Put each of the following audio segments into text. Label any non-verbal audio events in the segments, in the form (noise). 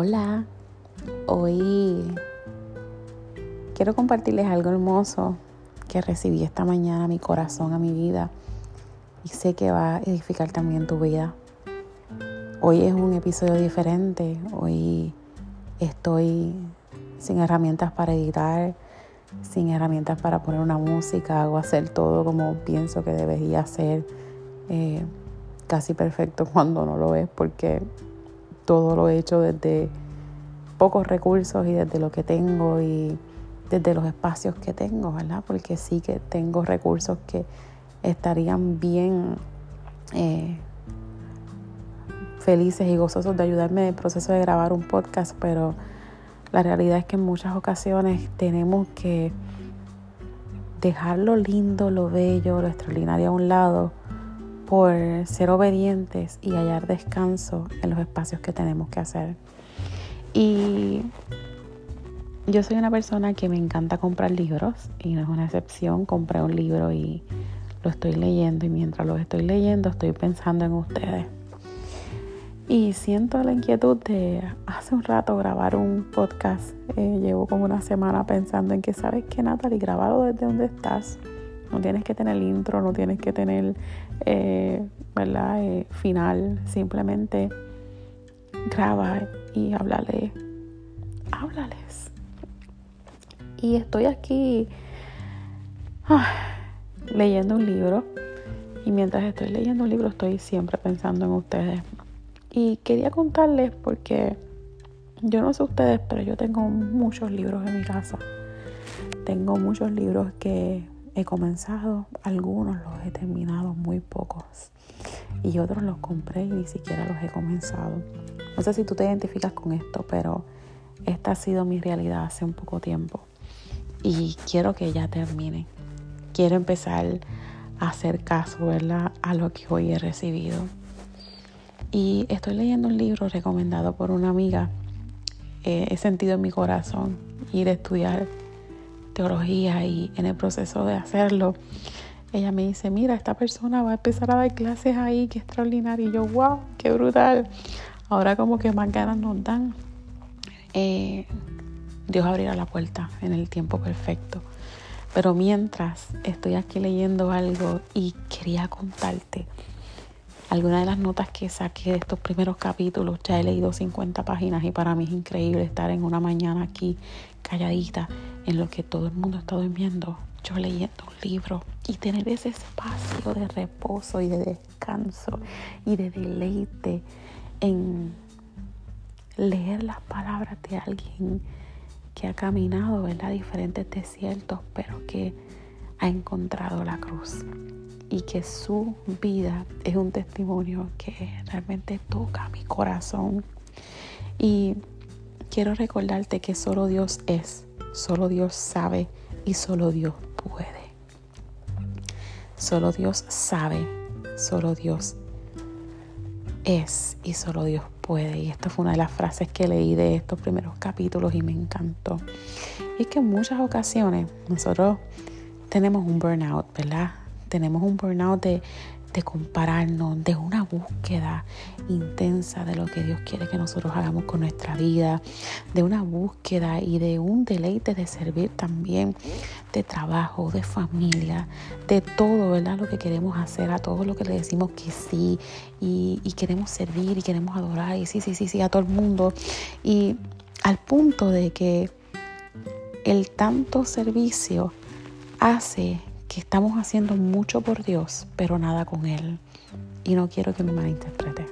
Hola, hoy quiero compartirles algo hermoso que recibí esta mañana a mi corazón, a mi vida y sé que va a edificar también tu vida. Hoy es un episodio diferente, hoy estoy sin herramientas para editar, sin herramientas para poner una música o hacer todo como pienso que debería ser eh, casi perfecto (laughs) cuando no lo es porque todo lo he hecho desde pocos recursos y desde lo que tengo y desde los espacios que tengo, ¿verdad? Porque sí que tengo recursos que estarían bien eh, felices y gozosos de ayudarme en el proceso de grabar un podcast, pero la realidad es que en muchas ocasiones tenemos que dejar lo lindo, lo bello, lo extraordinario a un lado por ser obedientes y hallar descanso en los espacios que tenemos que hacer. Y yo soy una persona que me encanta comprar libros y no es una excepción. Compré un libro y lo estoy leyendo y mientras lo estoy leyendo estoy pensando en ustedes. Y siento la inquietud de hace un rato grabar un podcast. Eh, llevo como una semana pensando en que, ¿sabes qué, Natalie? Grabado desde donde estás no tienes que tener intro, no tienes que tener, eh, ¿verdad? Eh, final. Simplemente graba y háblale. Háblales. Y estoy aquí ah, leyendo un libro. Y mientras estoy leyendo un libro estoy siempre pensando en ustedes. Y quería contarles porque yo no sé ustedes, pero yo tengo muchos libros en mi casa. Tengo muchos libros que he comenzado, algunos los he terminado, muy pocos. Y otros los compré y ni siquiera los he comenzado. No sé si tú te identificas con esto, pero esta ha sido mi realidad hace un poco tiempo. Y quiero que ya termine. Quiero empezar a hacer caso, ¿verdad? A lo que hoy he recibido. Y estoy leyendo un libro recomendado por una amiga. Eh, he sentido en mi corazón ir a estudiar teología y en el proceso de hacerlo, ella me dice, mira, esta persona va a empezar a dar clases ahí, qué extraordinario. Y yo, wow, qué brutal. Ahora como que más ganas nos dan. Eh, Dios abrirá la puerta en el tiempo perfecto. Pero mientras estoy aquí leyendo algo y quería contarte algunas de las notas que saqué de estos primeros capítulos, ya he leído 50 páginas y para mí es increíble estar en una mañana aquí calladita en lo que todo el mundo está durmiendo, yo leyendo un libro y tener ese espacio de reposo y de descanso y de deleite en leer las palabras de alguien que ha caminado, ¿verdad? Diferentes desiertos, pero que ha encontrado la cruz y que su vida es un testimonio que realmente toca mi corazón. Y quiero recordarte que solo Dios es, solo Dios sabe y solo Dios puede. Solo Dios sabe, solo Dios es y solo Dios puede. Y esta fue una de las frases que leí de estos primeros capítulos y me encantó. Y es que en muchas ocasiones nosotros tenemos un burnout, ¿verdad? Tenemos un burnout de, compararnos, de una búsqueda intensa de lo que Dios quiere que nosotros hagamos con nuestra vida, de una búsqueda y de un deleite de servir también, de trabajo, de familia, de todo, ¿verdad? Lo que queremos hacer, a todo lo que le decimos que sí y, y queremos servir y queremos adorar y sí, sí, sí, sí, a todo el mundo. Y al punto de que el tanto servicio hace que estamos haciendo mucho por Dios, pero nada con Él. Y no quiero que me malinterprete.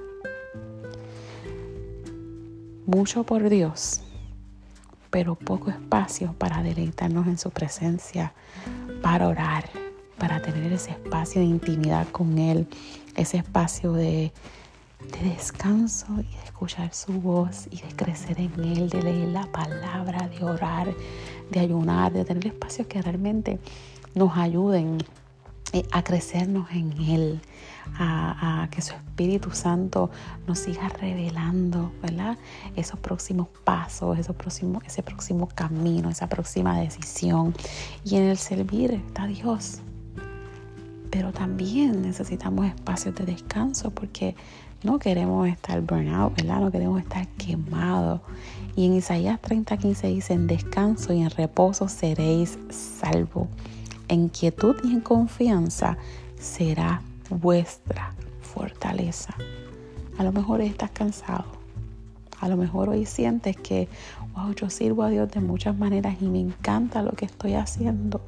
Mucho por Dios, pero poco espacio para deleitarnos en su presencia, para orar, para tener ese espacio de intimidad con Él, ese espacio de, de descanso y de escuchar su voz y de crecer en Él, de leer la palabra, de orar, de ayunar, de tener espacios que realmente nos ayuden eh, a crecernos en Él, a, que su Espíritu Santo nos siga revelando, ¿verdad? Esos próximos pasos, esos próximos, ese próximo camino, esa próxima decisión. Y en el servir está Dios. Pero también necesitamos espacios de descanso porque no queremos estar burnout, ¿verdad? No queremos estar quemados. Y en Isaías 30:15 dice, en descanso y en reposo seréis salvo. En quietud y en confianza será vuestra fortaleza. A lo mejor estás cansado. A lo mejor hoy sientes que, wow, yo sirvo a Dios de muchas maneras y me encanta lo que estoy haciendo,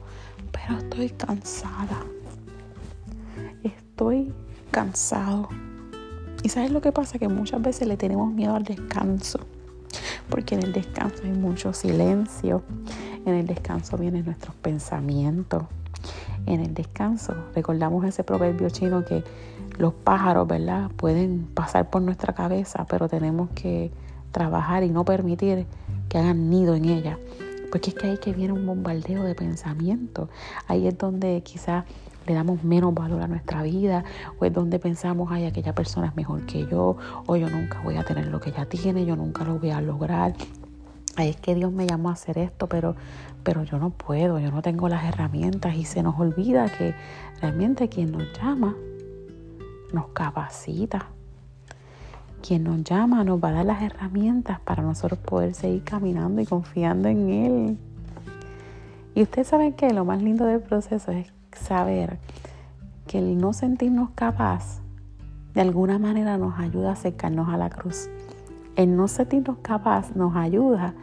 pero estoy cansada. Estoy cansado. Y sabes lo que pasa? Que muchas veces le tenemos miedo al descanso, porque en el descanso hay mucho silencio, en el descanso vienen nuestros pensamientos, en el descanso recordamos ese proverbio chino que los pájaros, ¿verdad? Pueden pasar por nuestra cabeza, pero tenemos que trabajar y no permitir que hagan nido en ella. Porque es que ahí que viene un bombardeo de pensamientos. Ahí es donde quizás le damos menos valor a nuestra vida, o es donde pensamos, ay, aquella persona es mejor que yo, o yo nunca voy a tener lo que ella tiene, yo nunca lo voy a lograr. Ay, es que Dios me llamó a hacer esto, pero, pero yo no puedo, yo no tengo las herramientas y se nos olvida que realmente quien nos llama nos capacita. Quien nos llama nos va a dar las herramientas para nosotros poder seguir caminando y confiando en Él. Y ustedes saben que lo más lindo del proceso es saber que el no sentirnos capaz de alguna manera nos ayuda a acercarnos a la cruz. El no sentirnos capaz nos ayuda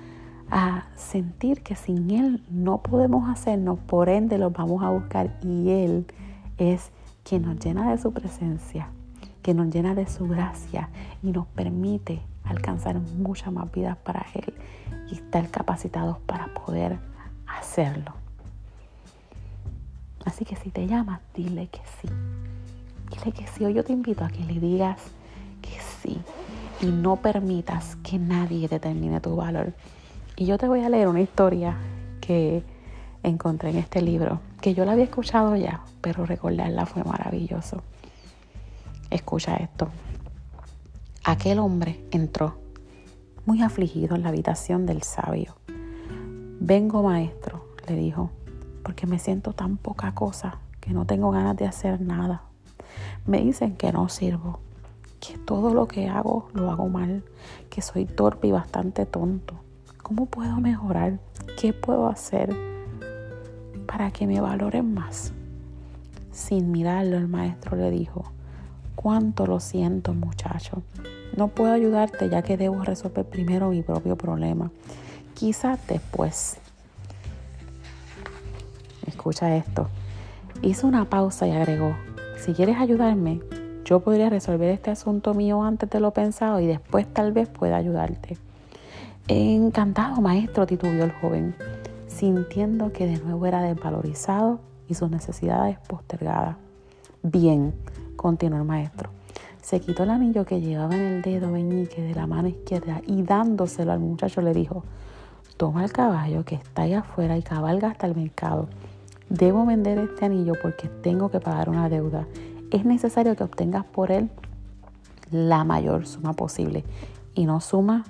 a sentir que sin Él no podemos hacernos, por ende los vamos a buscar y Él es quien nos llena de su presencia, que nos llena de su gracia y nos permite alcanzar muchas más vidas para Él y estar capacitados para poder hacerlo. Así que si te llamas, dile que sí. Dile que sí. Hoy yo te invito a que le digas que sí. Y no permitas que nadie determine tu valor. Y yo te voy a leer una historia que encontré en este libro, que yo la había escuchado ya, pero recordarla fue maravilloso. Escucha esto. Aquel hombre entró muy afligido en la habitación del sabio. Vengo, maestro, le dijo porque me siento tan poca cosa que no tengo ganas de hacer nada. Me dicen que no sirvo, que todo lo que hago lo hago mal, que soy torpe y bastante tonto. ¿Cómo puedo mejorar? ¿Qué puedo hacer para que me valoren más? Sin mirarlo, el maestro le dijo, cuánto lo siento muchacho. No puedo ayudarte ya que debo resolver primero mi propio problema. Quizás después escucha esto. Hizo una pausa y agregó, si quieres ayudarme, yo podría resolver este asunto mío antes de lo pensado y después tal vez pueda ayudarte. Encantado, maestro, titubió el joven, sintiendo que de nuevo era desvalorizado y sus necesidades postergadas. Bien, continuó el maestro. Se quitó el anillo que llevaba en el dedo meñique de la mano izquierda y dándoselo al muchacho le dijo, toma el caballo que está ahí afuera y cabalga hasta el mercado. Debo vender este anillo porque tengo que pagar una deuda. Es necesario que obtengas por él la mayor suma posible y no suma,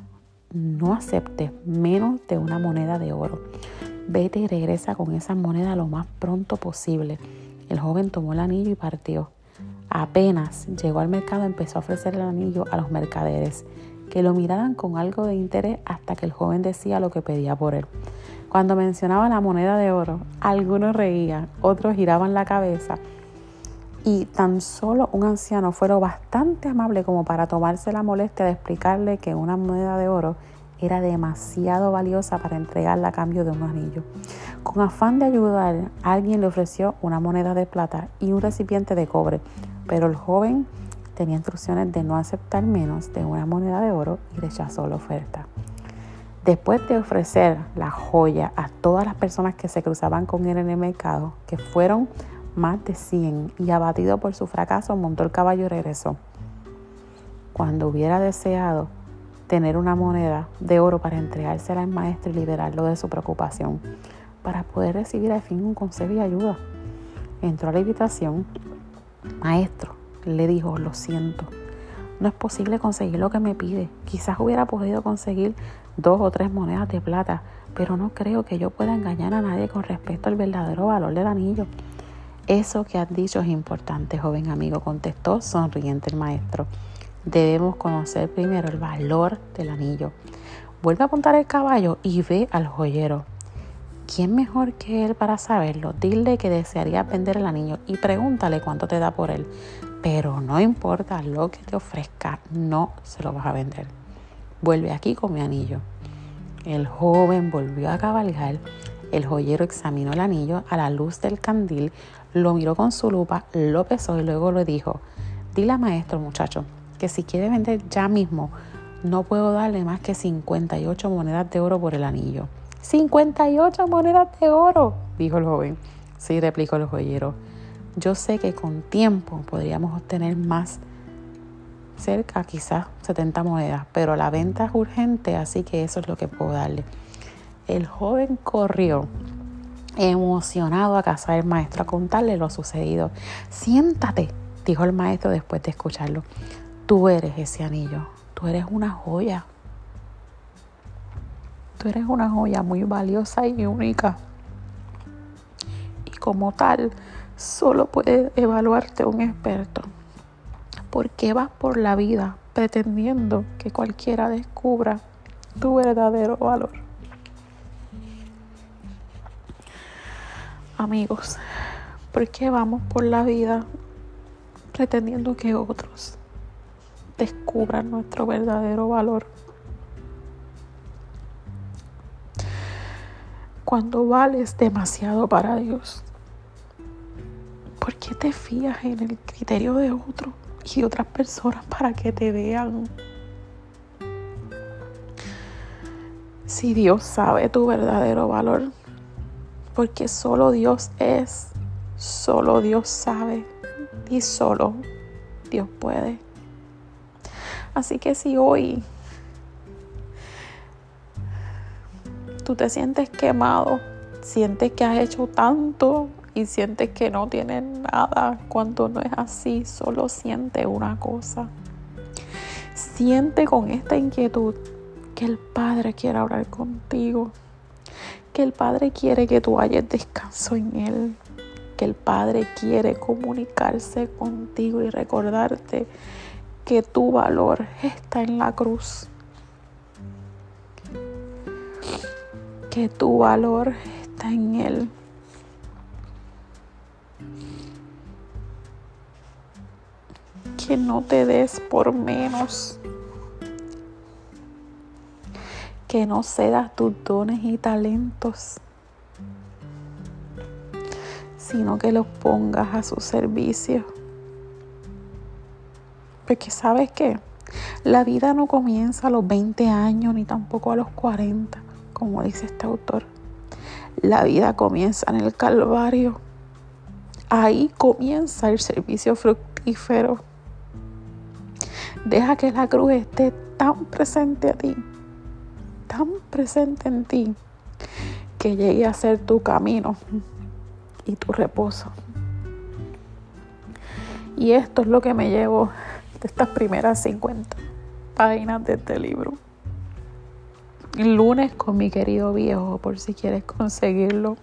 no aceptes menos de una moneda de oro. Vete y regresa con esa moneda lo más pronto posible. El joven tomó el anillo y partió. Apenas llegó al mercado empezó a ofrecer el anillo a los mercaderes, que lo miraban con algo de interés hasta que el joven decía lo que pedía por él. Cuando mencionaba la moneda de oro, algunos reían, otros giraban la cabeza y tan solo un anciano fue bastante amable como para tomarse la molestia de explicarle que una moneda de oro era demasiado valiosa para entregarla a cambio de un anillo. Con afán de ayudar, alguien le ofreció una moneda de plata y un recipiente de cobre, pero el joven tenía instrucciones de no aceptar menos de una moneda de oro y rechazó la oferta. Después de ofrecer la joya a todas las personas que se cruzaban con él en el mercado, que fueron más de 100, y abatido por su fracaso, montó el caballo y regresó. Cuando hubiera deseado tener una moneda de oro para entregársela al maestro y liberarlo de su preocupación, para poder recibir al fin un consejo y ayuda. Entró a la habitación. Maestro, le dijo, lo siento, no es posible conseguir lo que me pide. Quizás hubiera podido conseguir dos o tres monedas de plata, pero no creo que yo pueda engañar a nadie con respecto al verdadero valor del anillo. Eso que has dicho es importante, joven amigo, contestó sonriente el maestro. debemos conocer primero el valor del anillo. Vuelve a apuntar el caballo y ve al joyero. ¿Quién mejor que él para saberlo? Dile que desearía vender el anillo y pregúntale cuánto te da por él. Pero no importa lo que te ofrezca, no se lo vas a vender. Vuelve aquí con mi anillo. El joven volvió a cabalgar. El joyero examinó el anillo a la luz del candil, lo miró con su lupa, lo pesó y luego le dijo, dile a maestro muchacho que si quiere vender ya mismo, no puedo darle más que 58 monedas de oro por el anillo. 58 monedas de oro, dijo el joven. Sí, replicó el joyero. Yo sé que con tiempo podríamos obtener más, cerca quizás 70 monedas, pero la venta es urgente, así que eso es lo que puedo darle. El joven corrió emocionado a casa del maestro a contarle lo sucedido. Siéntate, dijo el maestro después de escucharlo. Tú eres ese anillo, tú eres una joya. Tú eres una joya muy valiosa y única. Y como tal, solo puede evaluarte un experto. ¿Por qué vas por la vida pretendiendo que cualquiera descubra tu verdadero valor? Amigos, ¿por qué vamos por la vida pretendiendo que otros descubran nuestro verdadero valor? Cuando vales demasiado para Dios, ¿por qué te fías en el criterio de otros y de otras personas para que te vean? Si Dios sabe tu verdadero valor, porque solo Dios es, solo Dios sabe y solo Dios puede. Así que si hoy tú te sientes quemado, sientes que has hecho tanto y sientes que no tienes nada cuando no es así, solo siente una cosa. Siente con esta inquietud que el Padre quiere hablar contigo, que el Padre quiere que tú hayas descanso en Él, que el Padre quiere comunicarse contigo y recordarte que tu valor está en la cruz que tu valor está en Él. Que no te des por menos. Que no cedas tus dones y talentos, sino que los pongas a su servicio. Porque sabes que la vida no comienza a los 20 años ni tampoco a los 40 como dice este autor. La vida comienza en el Calvario. Ahí comienza el servicio fructífero. Deja que la cruz esté tan presente a ti, tan presente en ti, que llegue a ser tu camino y tu reposo. Y esto es lo que me llevo de estas primeras 50 páginas de este libro lunes con mi querido viejo por si quieres conseguirlo.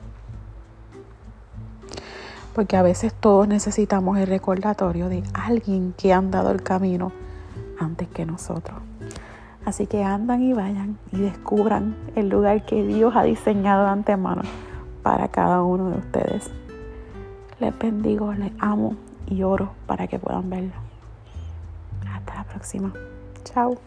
Porque a veces todos necesitamos el recordatorio de alguien que ha andado el camino antes que nosotros. Así que andan y vayan y descubran el lugar que Dios ha diseñado de antemano para cada uno de ustedes. Les bendigo, les amo y oro para que puedan verlo. Hasta la próxima. Chao.